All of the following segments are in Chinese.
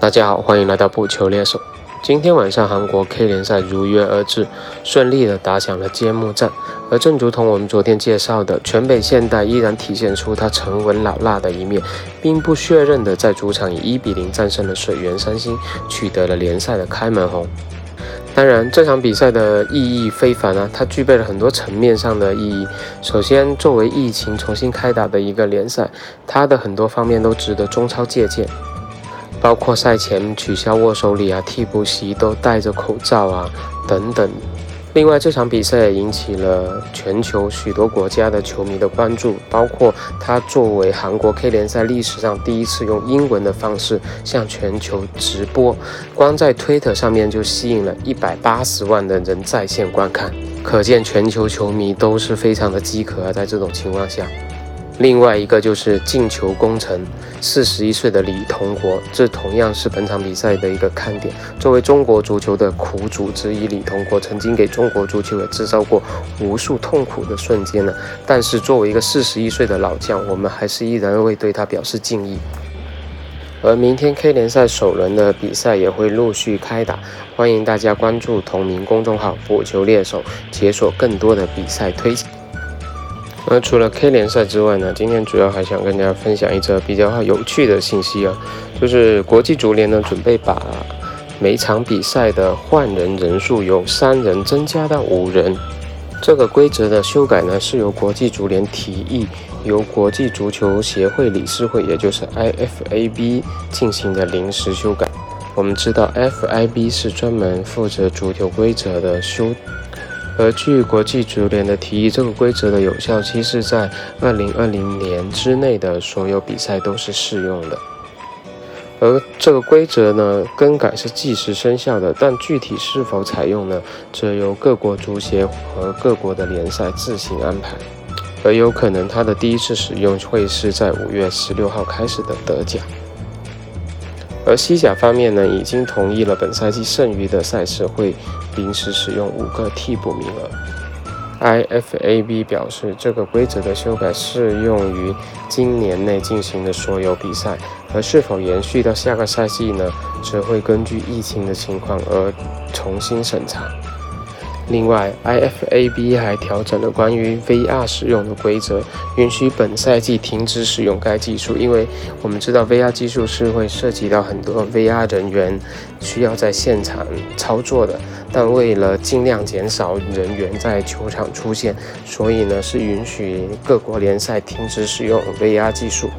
大家好，欢迎来到不球猎手。今天晚上韩国 K 联赛如约而至，顺利的打响了揭幕战。而正如同我们昨天介绍的，全北现代依然体现出他沉稳老辣的一面，兵不血刃的在主场以一比零战胜了水原三星，取得了联赛的开门红。当然，这场比赛的意义非凡啊，它具备了很多层面上的意义。首先，作为疫情重新开打的一个联赛，它的很多方面都值得中超借鉴。包括赛前取消握手礼啊，替补席都戴着口罩啊，等等。另外，这场比赛也引起了全球许多国家的球迷的关注，包括它作为韩国 K 联赛历史上第一次用英文的方式向全球直播，光在推特上面就吸引了一百八十万的人在线观看，可见全球球迷都是非常的饥渴啊，在这种情况下。另外一个就是进球功臣，四十一岁的李同国，这同样是本场比赛的一个看点。作为中国足球的苦主之一，李同国曾经给中国足球也制造过无数痛苦的瞬间呢。但是作为一个四十一岁的老将，我们还是依然会对他表示敬意。而明天 K 联赛首轮的比赛也会陆续开打，欢迎大家关注同名公众号“补球猎手”，解锁更多的比赛推荐。那除了 K 联赛之外呢？今天主要还想跟大家分享一则比较有趣的信息啊，就是国际足联呢准备把每场比赛的换人人数由三人增加到五人。这个规则的修改呢是由国际足联提议，由国际足球协会理事会，也就是 IFAB 进行的临时修改。我们知道 FIB 是专门负责足球规则的修。而据国际足联的提议，这个规则的有效期是在二零二零年之内的所有比赛都是适用的。而这个规则呢，更改是即时生效的，但具体是否采用呢，则由各国足协和各国的联赛自行安排。而有可能它的第一次使用会是在五月十六号开始的德甲。而西甲方面呢，已经同意了本赛季剩余的赛事会临时使用五个替补名额。IFAB 表示，这个规则的修改适用于今年内进行的所有比赛，而是否延续到下个赛季呢，则会根据疫情的情况而重新审查。另外，IFAB 还调整了关于 VR 使用的规则，允许本赛季停止使用该技术。因为我们知道 VR 技术是会涉及到很多 VR 人员需要在现场操作的，但为了尽量减少人员在球场出现，所以呢是允许各国联赛停止使用 VR 技术。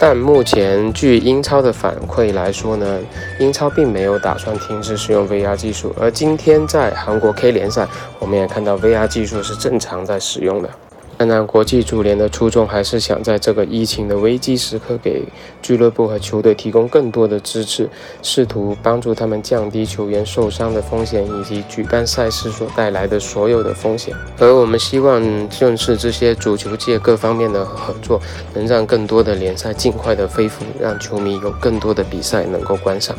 但目前，据英超的反馈来说呢，英超并没有打算停止使用 VR 技术。而今天在韩国 K 联赛，我们也看到 VR 技术是正常在使用的。当然，国际足联的初衷还是想在这个疫情的危机时刻，给俱乐部和球队提供更多的支持，试图帮助他们降低球员受伤的风险以及举办赛事所带来的所有的风险。而我们希望正是这些足球界各方面的合作，能让更多的联赛尽快的恢复，让球迷有更多的比赛能够观赏。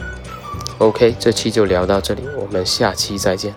OK，这期就聊到这里，我们下期再见。